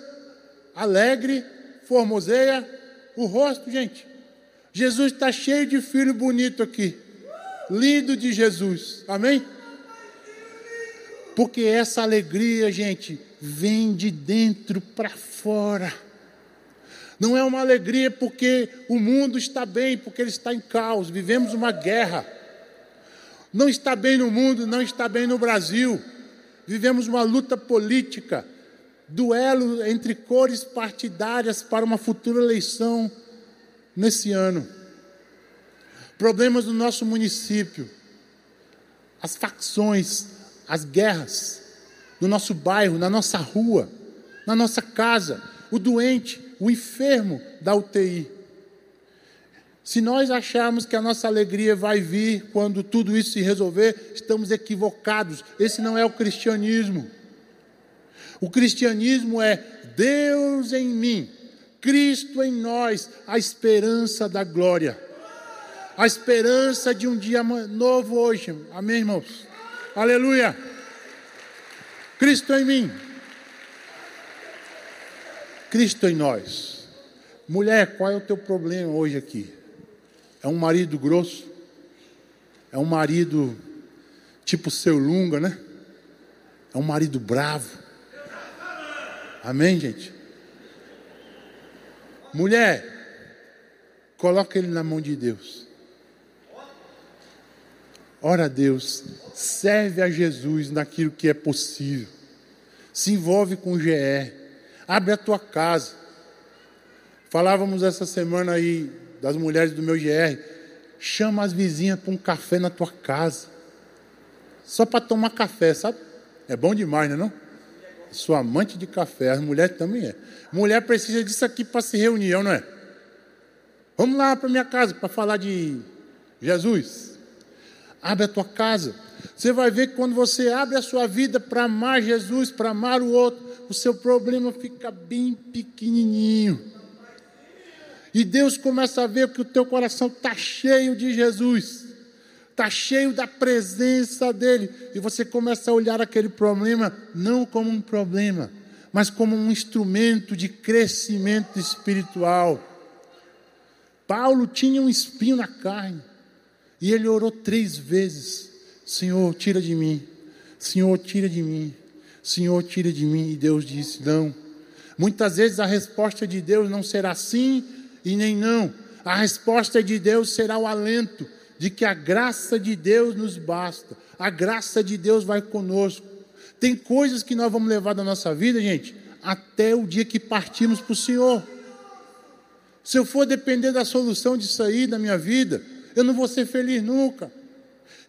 alegre formoseia o rosto, gente. Jesus está cheio de filho bonito aqui. Lindo de Jesus. Amém? Porque essa alegria, gente, vem de dentro para fora. Não é uma alegria porque o mundo está bem, porque ele está em caos. Vivemos uma guerra. Não está bem no mundo, não está bem no Brasil. Vivemos uma luta política, duelo entre cores partidárias para uma futura eleição nesse ano. Problemas no nosso município, as facções, as guerras, no nosso bairro, na nossa rua, na nossa casa, o doente, o enfermo da UTI. Se nós acharmos que a nossa alegria vai vir quando tudo isso se resolver, estamos equivocados. Esse não é o cristianismo. O cristianismo é Deus em mim, Cristo em nós, a esperança da glória. A esperança de um dia novo hoje. Amém, irmãos? Aleluia. Cristo em mim. Cristo em nós. Mulher, qual é o teu problema hoje aqui? É um marido grosso? É um marido tipo seu Lunga, né? É um marido bravo. Amém, gente? Mulher, coloca ele na mão de Deus. Ora a Deus, serve a Jesus naquilo que é possível. Se envolve com o GE. Abre a tua casa. Falávamos essa semana aí das mulheres do meu GR. Chama as vizinhas para um café na tua casa. Só para tomar café, sabe? É bom demais, não é não? Sou amante de café, as mulheres também é. Mulher precisa disso aqui para se reunir, não é? Vamos lá para minha casa para falar de Jesus. Abre a tua casa. Você vai ver que quando você abre a sua vida para amar Jesus, para amar o outro, o seu problema fica bem pequenininho. E Deus começa a ver que o teu coração está cheio de Jesus, está cheio da presença dEle, e você começa a olhar aquele problema não como um problema, mas como um instrumento de crescimento espiritual. Paulo tinha um espinho na carne. E ele orou três vezes: Senhor, tira de mim. Senhor, tira de mim. Senhor, tira de mim. E Deus disse: Não. Muitas vezes a resposta de Deus não será sim e nem não. A resposta de Deus será o alento de que a graça de Deus nos basta. A graça de Deus vai conosco. Tem coisas que nós vamos levar da nossa vida, gente, até o dia que partimos para o Senhor. Se eu for depender da solução disso aí da minha vida, eu não vou ser feliz nunca.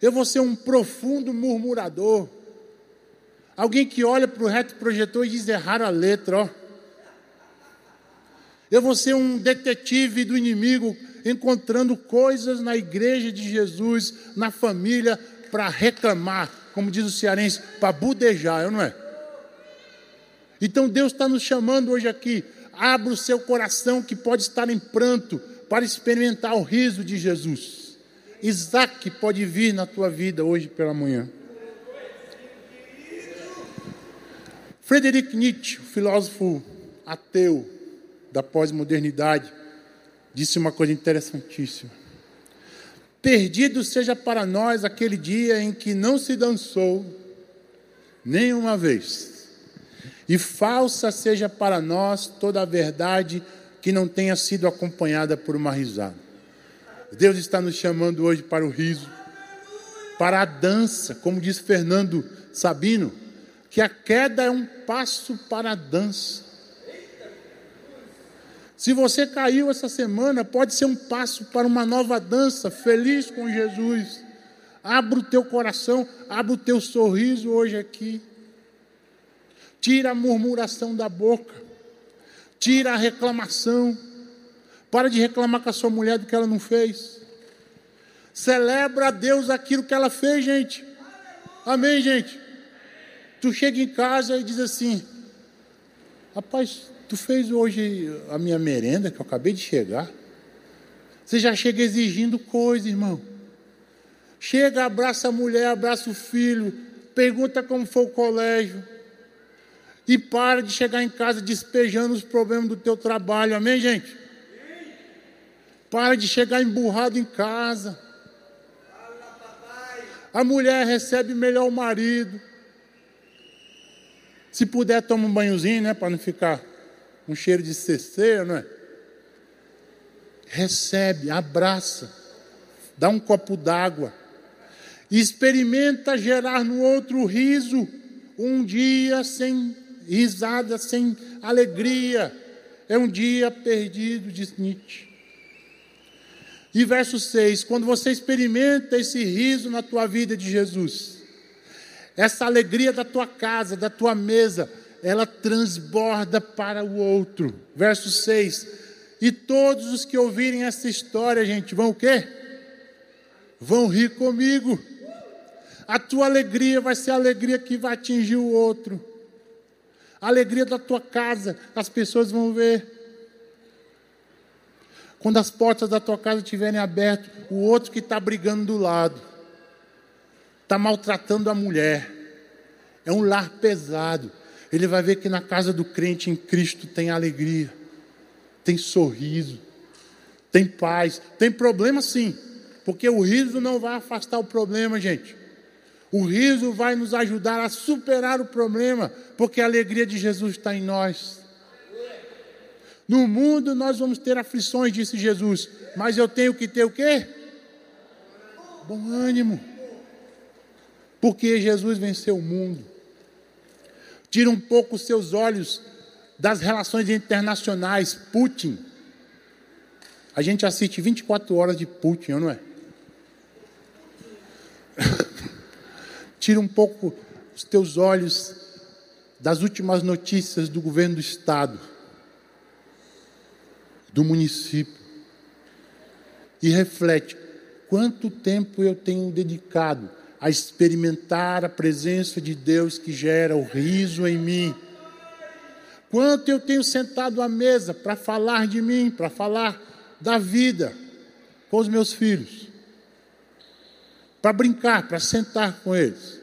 Eu vou ser um profundo murmurador. Alguém que olha para o reto projetor e diz errar a letra, ó. Eu vou ser um detetive do inimigo, encontrando coisas na igreja de Jesus, na família, para reclamar, como diz o cearense, para budejar, não é? Então Deus está nos chamando hoje aqui. Abra o seu coração que pode estar em pranto, para experimentar o riso de Jesus. Isaac pode vir na tua vida hoje pela manhã. Friedrich Nietzsche, filósofo ateu da pós-modernidade, disse uma coisa interessantíssima. Perdido seja para nós aquele dia em que não se dançou nenhuma vez, e falsa seja para nós toda a verdade que não tenha sido acompanhada por uma risada. Deus está nos chamando hoje para o riso, para a dança, como diz Fernando Sabino, que a queda é um passo para a dança. Se você caiu essa semana, pode ser um passo para uma nova dança, feliz com Jesus. Abra o teu coração, abra o teu sorriso hoje aqui. Tira a murmuração da boca. Tira a reclamação. Para de reclamar com a sua mulher do que ela não fez. Celebra a Deus aquilo que ela fez, gente. Amém, gente? Tu chega em casa e diz assim: Rapaz, tu fez hoje a minha merenda que eu acabei de chegar. Você já chega exigindo coisa, irmão. Chega, abraça a mulher, abraça o filho, pergunta como foi o colégio. E para de chegar em casa despejando os problemas do teu trabalho. Amém, gente? Para de chegar emburrado em casa. A mulher recebe melhor o marido. Se puder, toma um banhozinho, né? Para não ficar um cheiro de ceceira, não é? recebe, abraça, dá um copo d'água, experimenta gerar no outro riso, um dia sem risada, sem alegria, é um dia perdido, diz Nietzsche. E verso 6: quando você experimenta esse riso na tua vida de Jesus, essa alegria da tua casa, da tua mesa, ela transborda para o outro. Verso 6: E todos os que ouvirem essa história, gente, vão o quê? Vão rir comigo. A tua alegria vai ser a alegria que vai atingir o outro. A alegria da tua casa, as pessoas vão ver. Quando as portas da tua casa estiverem abertas, o outro que está brigando do lado, está maltratando a mulher, é um lar pesado. Ele vai ver que na casa do crente em Cristo tem alegria, tem sorriso, tem paz, tem problema sim, porque o riso não vai afastar o problema, gente. O riso vai nos ajudar a superar o problema, porque a alegria de Jesus está em nós. No mundo nós vamos ter aflições, disse Jesus, mas eu tenho que ter o quê? Bom ânimo. Porque Jesus venceu o mundo. Tira um pouco os seus olhos das relações internacionais. Putin. A gente assiste 24 horas de Putin, não é? Tira um pouco os teus olhos das últimas notícias do governo do estado, do município, e reflete quanto tempo eu tenho dedicado a experimentar a presença de Deus que gera o riso em mim. Quanto eu tenho sentado à mesa para falar de mim, para falar da vida com os meus filhos para brincar, para sentar com eles.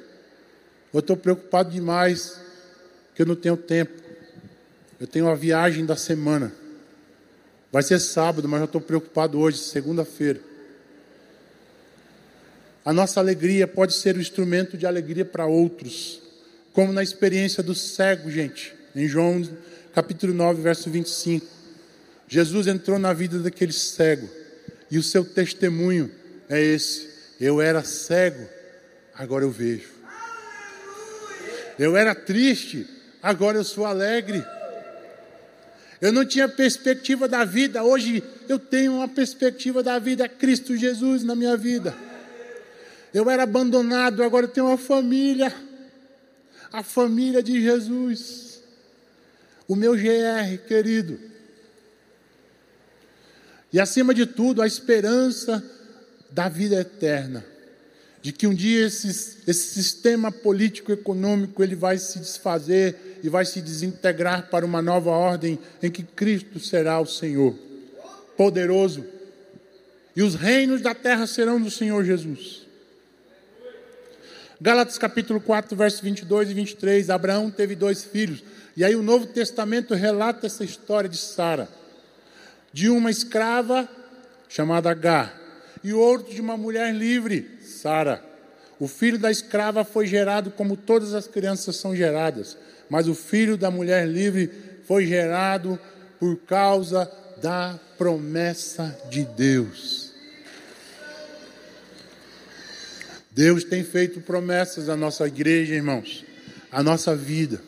Eu estou preocupado demais, que eu não tenho tempo. Eu tenho a viagem da semana. Vai ser sábado, mas eu estou preocupado hoje, segunda-feira. A nossa alegria pode ser o instrumento de alegria para outros, como na experiência do cego, gente, em João capítulo 9, verso 25. Jesus entrou na vida daquele cego, e o seu testemunho é esse. Eu era cego, agora eu vejo. Eu era triste, agora eu sou alegre. Eu não tinha perspectiva da vida, hoje eu tenho uma perspectiva da vida, Cristo Jesus na minha vida. Eu era abandonado, agora eu tenho uma família, a família de Jesus, o meu GR querido. E acima de tudo, a esperança da vida eterna, de que um dia esse, esse sistema político-econômico ele vai se desfazer e vai se desintegrar para uma nova ordem em que Cristo será o Senhor, poderoso, e os reinos da terra serão do Senhor Jesus. Gálatas capítulo 4, versos 22 e 23, Abraão teve dois filhos, e aí o Novo Testamento relata essa história de Sara, de uma escrava chamada Agar, e outro de uma mulher livre, Sara. O filho da escrava foi gerado como todas as crianças são geradas, mas o filho da mulher livre foi gerado por causa da promessa de Deus. Deus tem feito promessas à nossa igreja, irmãos, à nossa vida.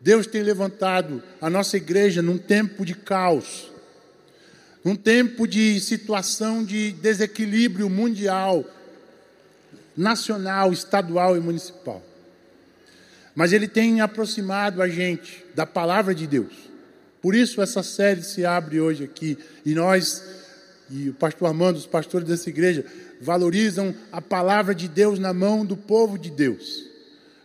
Deus tem levantado a nossa igreja num tempo de caos, um tempo de situação de desequilíbrio mundial, nacional, estadual e municipal. Mas ele tem aproximado a gente da palavra de Deus. Por isso essa série se abre hoje aqui e nós e o pastor Armando, os pastores dessa igreja, valorizam a palavra de Deus na mão do povo de Deus.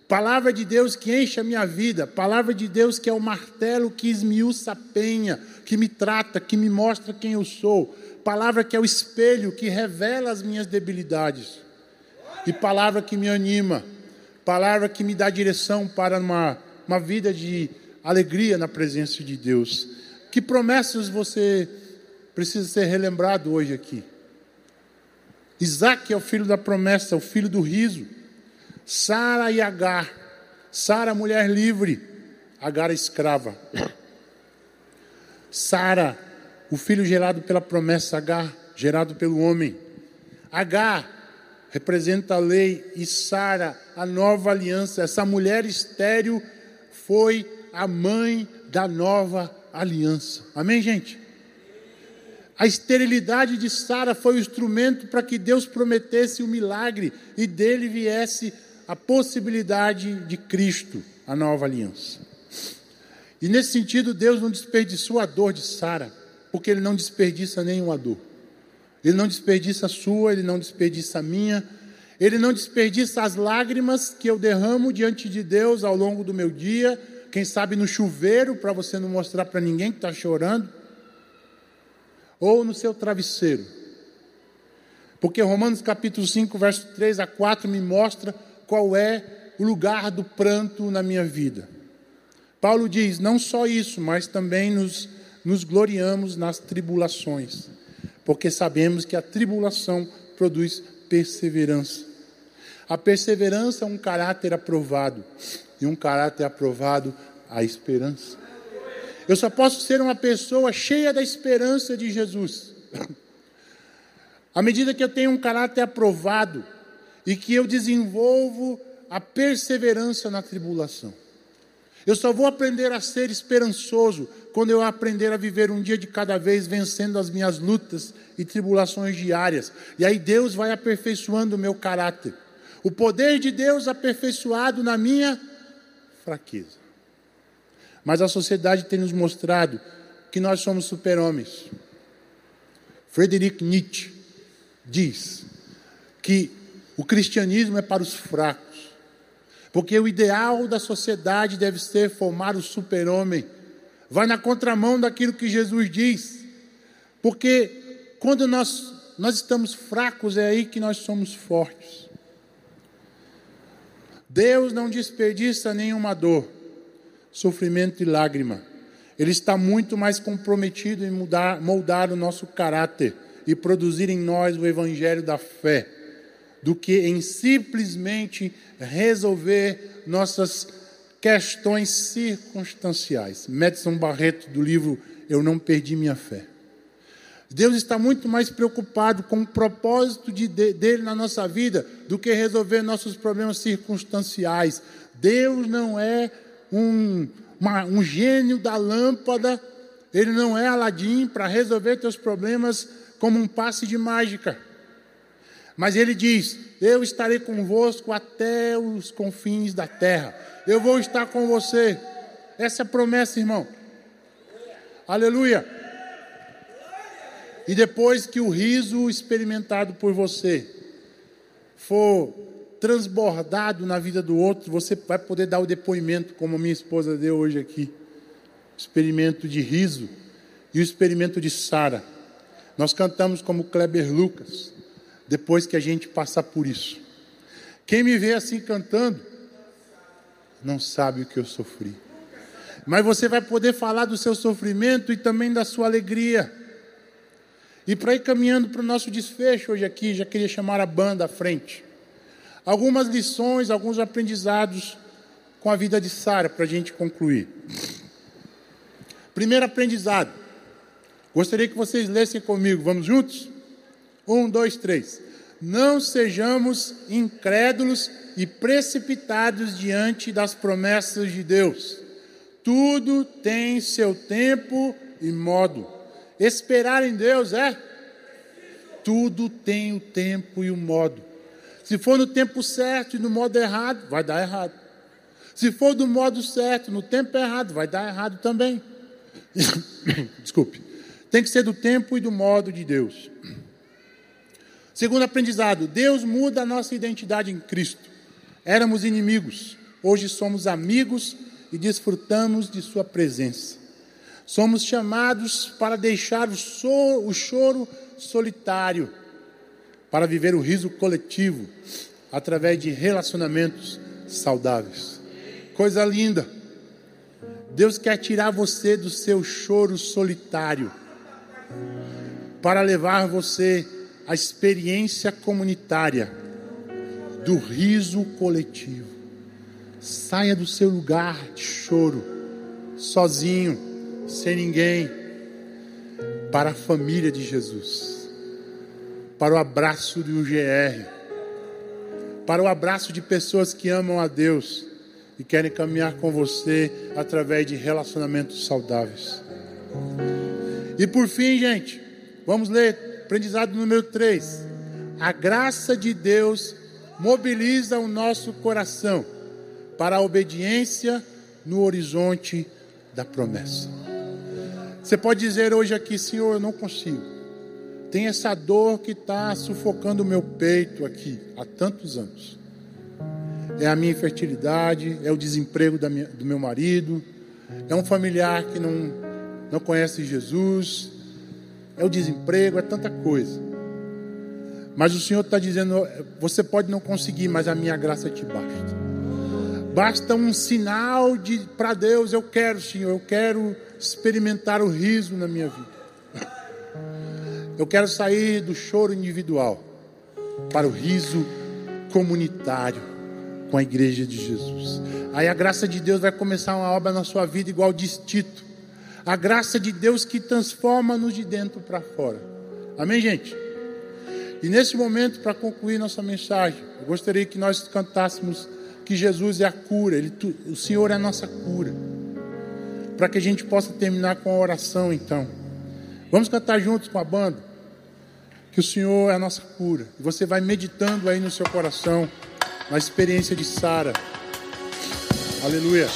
Palavra de Deus que enche a minha vida, palavra de Deus que é o martelo que esmiuça a penha, que me trata, que me mostra quem eu sou, palavra que é o espelho que revela as minhas debilidades, e palavra que me anima, palavra que me dá direção para uma, uma vida de alegria na presença de Deus. Que promessas você precisa ser relembrado hoje aqui? Isaac é o filho da promessa, o filho do riso. Sara e Agar. Sara, mulher livre, Agar, escrava. Sara o filho gerado pela promessa H, gerado pelo homem. H representa a lei e Sara a nova aliança. Essa mulher estéril foi a mãe da nova aliança. Amém, gente? A esterilidade de Sara foi o instrumento para que Deus prometesse o milagre e dele viesse a possibilidade de Cristo, a nova aliança. E nesse sentido, Deus não desperdiçou a dor de Sara, porque Ele não desperdiça nenhuma dor. Ele não desperdiça a sua, Ele não desperdiça a minha, Ele não desperdiça as lágrimas que eu derramo diante de Deus ao longo do meu dia, quem sabe no chuveiro, para você não mostrar para ninguém que está chorando ou no seu travesseiro. Porque Romanos capítulo 5, verso 3 a 4 me mostra qual é o lugar do pranto na minha vida. Paulo diz: não só isso, mas também nos, nos gloriamos nas tribulações, porque sabemos que a tribulação produz perseverança. A perseverança é um caráter aprovado, e um caráter aprovado, a esperança. Eu só posso ser uma pessoa cheia da esperança de Jesus. À medida que eu tenho um caráter aprovado e que eu desenvolvo a perseverança na tribulação. Eu só vou aprender a ser esperançoso quando eu aprender a viver um dia de cada vez, vencendo as minhas lutas e tribulações diárias. E aí Deus vai aperfeiçoando o meu caráter. O poder de Deus aperfeiçoado na minha fraqueza. Mas a sociedade tem nos mostrado que nós somos super-homens. Friedrich Nietzsche diz que o cristianismo é para os fracos, porque o ideal da sociedade deve ser formar o super-homem. Vai na contramão daquilo que Jesus diz, porque quando nós, nós estamos fracos, é aí que nós somos fortes. Deus não desperdiça nenhuma dor sofrimento e lágrima. Ele está muito mais comprometido em mudar, moldar o nosso caráter e produzir em nós o evangelho da fé, do que em simplesmente resolver nossas questões circunstanciais. Madison Barreto, do livro Eu Não Perdi Minha Fé. Deus está muito mais preocupado com o propósito de, de, dele na nossa vida do que resolver nossos problemas circunstanciais. Deus não é um, uma, um gênio da lâmpada, ele não é Aladim para resolver teus problemas como um passe de mágica. Mas ele diz: Eu estarei convosco até os confins da terra. Eu vou estar com você. Essa é a promessa, irmão. Aleluia. E depois que o riso experimentado por você for transbordado na vida do outro, você vai poder dar o depoimento, como minha esposa deu hoje aqui. Experimento de riso e o experimento de Sara. Nós cantamos como Kleber Lucas, depois que a gente passar por isso. Quem me vê assim cantando, não sabe o que eu sofri. Mas você vai poder falar do seu sofrimento e também da sua alegria. E para ir caminhando para o nosso desfecho hoje aqui, já queria chamar a banda à frente algumas lições, alguns aprendizados com a vida de Sara para a gente concluir. Primeiro aprendizado. Gostaria que vocês lessem comigo. Vamos juntos? Um, dois, três. Não sejamos incrédulos e precipitados diante das promessas de Deus. Tudo tem seu tempo e modo. Esperar em Deus é? Tudo tem o tempo e o modo. Se for no tempo certo e no modo errado, vai dar errado. Se for do modo certo, no tempo errado, vai dar errado também. Desculpe. Tem que ser do tempo e do modo de Deus. Segundo aprendizado, Deus muda a nossa identidade em Cristo. Éramos inimigos, hoje somos amigos e desfrutamos de Sua presença. Somos chamados para deixar o, so, o choro solitário para viver o riso coletivo através de relacionamentos saudáveis. Coisa linda. Deus quer tirar você do seu choro solitário para levar você à experiência comunitária do riso coletivo. Saia do seu lugar de choro, sozinho, sem ninguém. para a família de Jesus, para o abraço do GR, para o abraço de pessoas que amam a Deus e querem caminhar com você através de relacionamentos saudáveis. E por fim, gente, vamos ler aprendizado número 3. A graça de Deus mobiliza o nosso coração para a obediência no horizonte da promessa. Você pode dizer hoje aqui, Senhor, eu não consigo. Tem essa dor que está sufocando o meu peito aqui há tantos anos. É a minha infertilidade, é o desemprego minha, do meu marido, é um familiar que não, não conhece Jesus, é o desemprego, é tanta coisa. Mas o Senhor está dizendo: você pode não conseguir, mas a minha graça te basta. Basta um sinal de para Deus, eu quero, Senhor, eu quero experimentar o riso na minha vida. Eu quero sair do choro individual para o riso comunitário com a igreja de Jesus. Aí a graça de Deus vai começar uma obra na sua vida igual de Tito. A graça de Deus que transforma-nos de dentro para fora. Amém, gente? E nesse momento, para concluir nossa mensagem, eu gostaria que nós cantássemos que Jesus é a cura, Ele, o Senhor é a nossa cura. Para que a gente possa terminar com a oração, então. Vamos cantar juntos com a banda? Que o Senhor é a nossa cura. E você vai meditando aí no seu coração, na experiência de Sara. Aleluia.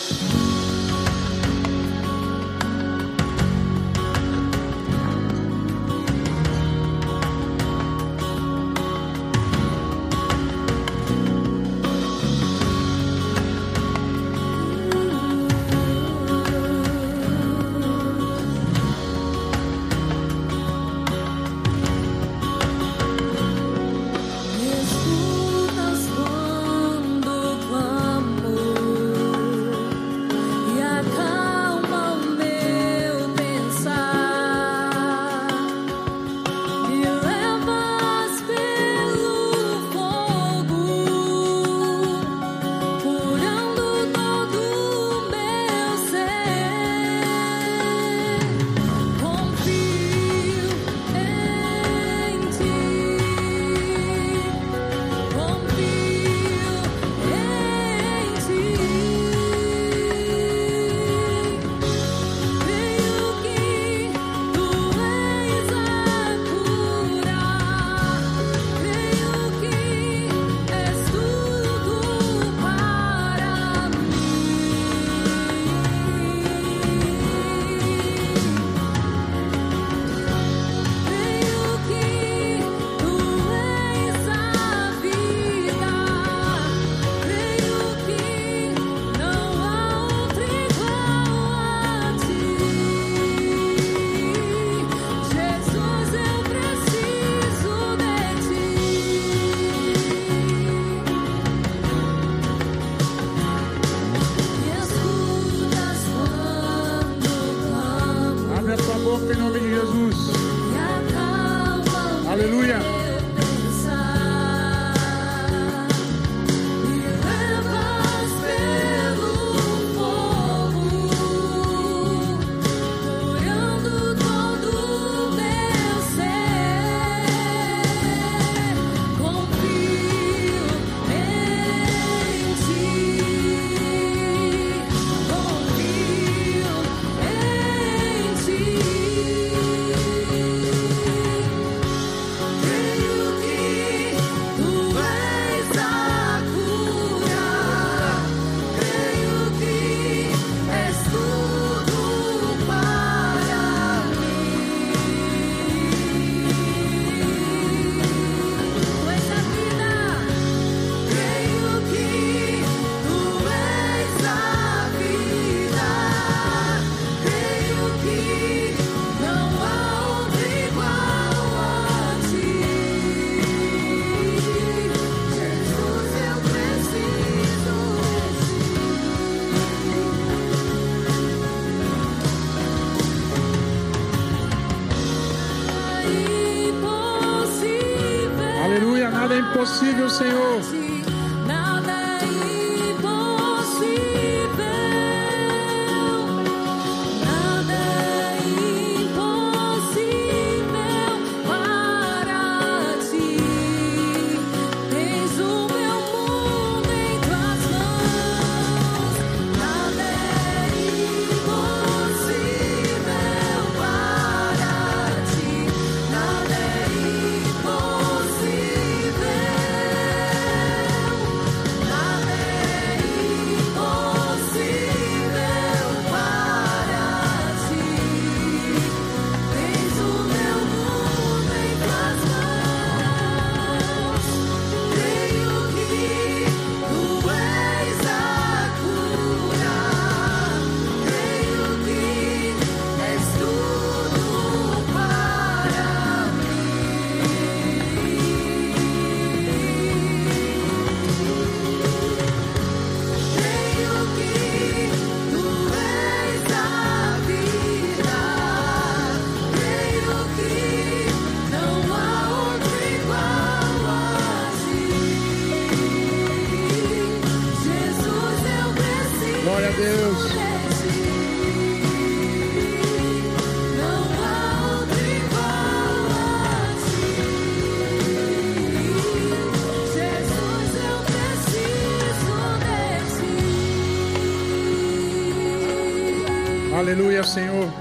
Aleluia, Senhor.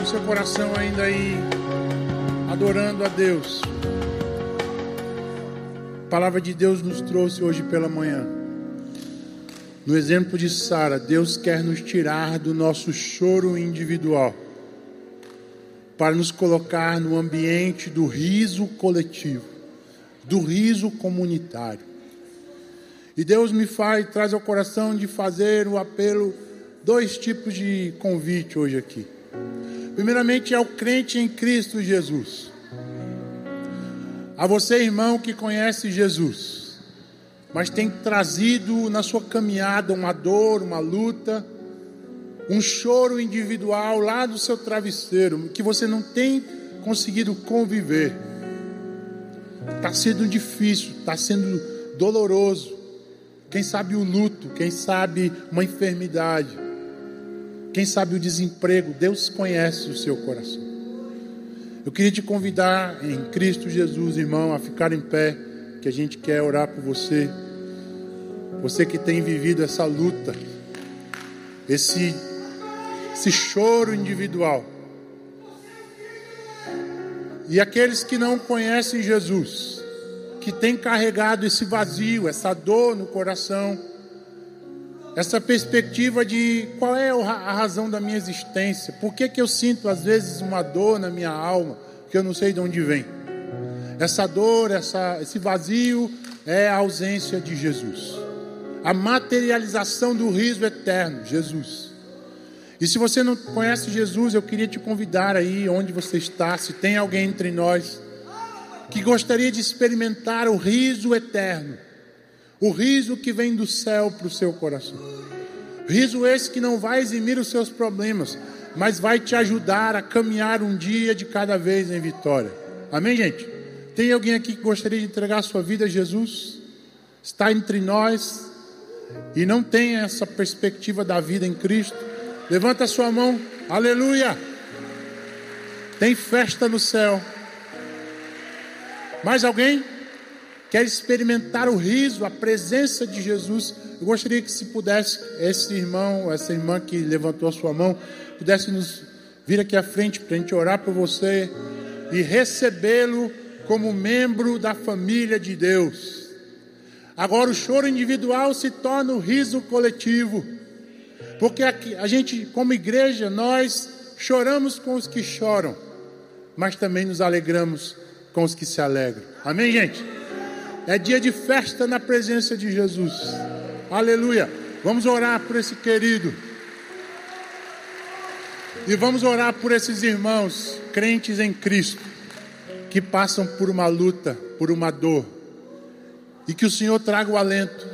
O seu coração ainda aí adorando a Deus. A palavra de Deus nos trouxe hoje pela manhã. No exemplo de Sara, Deus quer nos tirar do nosso choro individual para nos colocar no ambiente do riso coletivo, do riso comunitário. E Deus me faz, traz ao coração de fazer o apelo, dois tipos de convite hoje aqui. Primeiramente é o crente em Cristo Jesus. A você, irmão, que conhece Jesus, mas tem trazido na sua caminhada uma dor, uma luta, um choro individual lá do seu travesseiro, que você não tem conseguido conviver. Está sendo difícil, está sendo doloroso. Quem sabe o luto, quem sabe uma enfermidade, quem sabe o desemprego, Deus conhece o seu coração. Eu queria te convidar em Cristo Jesus, irmão, a ficar em pé, que a gente quer orar por você. Você que tem vivido essa luta, esse, esse choro individual. E aqueles que não conhecem Jesus, que têm carregado esse vazio, essa dor no coração, essa perspectiva de qual é a razão da minha existência, por que, que eu sinto às vezes uma dor na minha alma, que eu não sei de onde vem. Essa dor, essa, esse vazio é a ausência de Jesus, a materialização do riso eterno, Jesus. E se você não conhece Jesus, eu queria te convidar aí onde você está, se tem alguém entre nós que gostaria de experimentar o riso eterno, o riso que vem do céu para o seu coração. Riso esse que não vai eximir os seus problemas, mas vai te ajudar a caminhar um dia de cada vez em vitória. Amém, gente? Tem alguém aqui que gostaria de entregar a sua vida a Jesus? Está entre nós e não tem essa perspectiva da vida em Cristo? Levanta a sua mão, aleluia! Tem festa no céu. Mais alguém? Quer experimentar o riso, a presença de Jesus? Eu gostaria que se pudesse, esse irmão, essa irmã que levantou a sua mão, pudesse nos vir aqui à frente para a gente orar por você e recebê-lo como membro da família de Deus. Agora o choro individual se torna o riso coletivo. Porque aqui, a gente, como igreja, nós choramos com os que choram, mas também nos alegramos com os que se alegram. Amém, gente? É dia de festa na presença de Jesus. Aleluia. Vamos orar por esse querido. E vamos orar por esses irmãos crentes em Cristo que passam por uma luta, por uma dor. E que o Senhor traga o alento.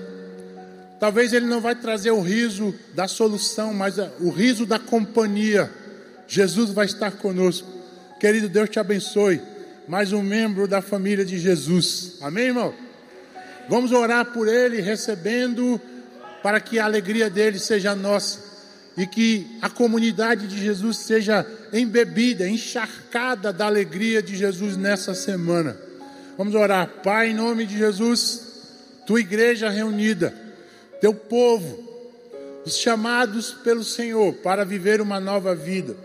Talvez ele não vai trazer o riso da solução, mas o riso da companhia. Jesus vai estar conosco. Querido Deus te abençoe. Mais um membro da família de Jesus. Amém, irmão? Vamos orar por ele, recebendo, para que a alegria dele seja nossa e que a comunidade de Jesus seja embebida, encharcada da alegria de Jesus nessa semana. Vamos orar, Pai, em nome de Jesus, tua igreja reunida, teu povo, os chamados pelo Senhor para viver uma nova vida,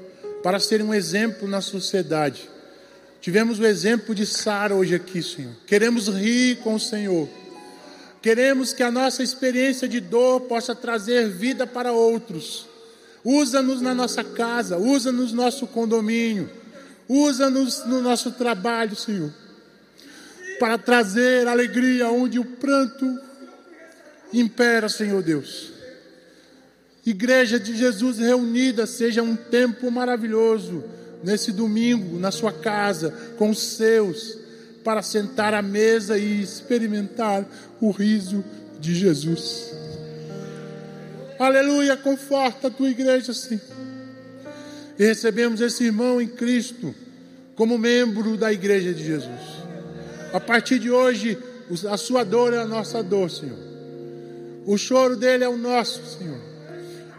para ser um exemplo na sociedade. Tivemos o exemplo de Sara hoje aqui, Senhor. Queremos rir com o Senhor. Queremos que a nossa experiência de dor possa trazer vida para outros. Usa-nos na nossa casa, usa-nos no nosso condomínio, usa-nos no nosso trabalho, Senhor, para trazer alegria onde o pranto impera, Senhor Deus. Igreja de Jesus reunida, seja um tempo maravilhoso nesse domingo, na sua casa, com os seus, para sentar à mesa e experimentar o riso de Jesus. Aleluia, conforta a tua igreja, Senhor. E recebemos esse irmão em Cristo como membro da igreja de Jesus. A partir de hoje, a sua dor é a nossa dor, Senhor. O choro dele é o nosso, Senhor.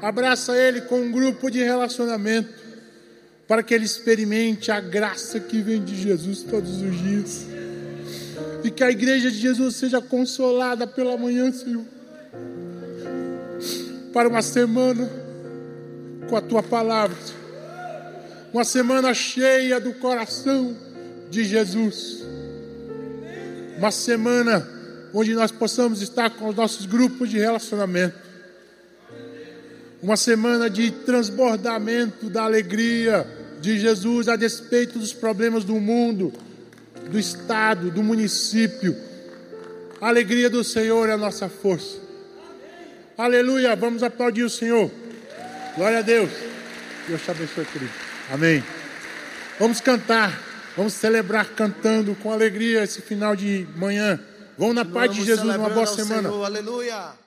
Abraça ele com um grupo de relacionamento, para que ele experimente a graça que vem de Jesus todos os dias. E que a igreja de Jesus seja consolada pela manhã, Senhor. Para uma semana com a tua palavra. Uma semana cheia do coração de Jesus. Uma semana onde nós possamos estar com os nossos grupos de relacionamento. Uma semana de transbordamento da alegria de Jesus a despeito dos problemas do mundo, do estado, do município. A alegria do Senhor é a nossa força. Aleluia, vamos aplaudir o Senhor. Glória a Deus. Deus te abençoe, querido. Amém. Vamos cantar, vamos celebrar cantando com alegria esse final de manhã. Vamos na paz de Jesus, uma boa semana. Senhor, aleluia.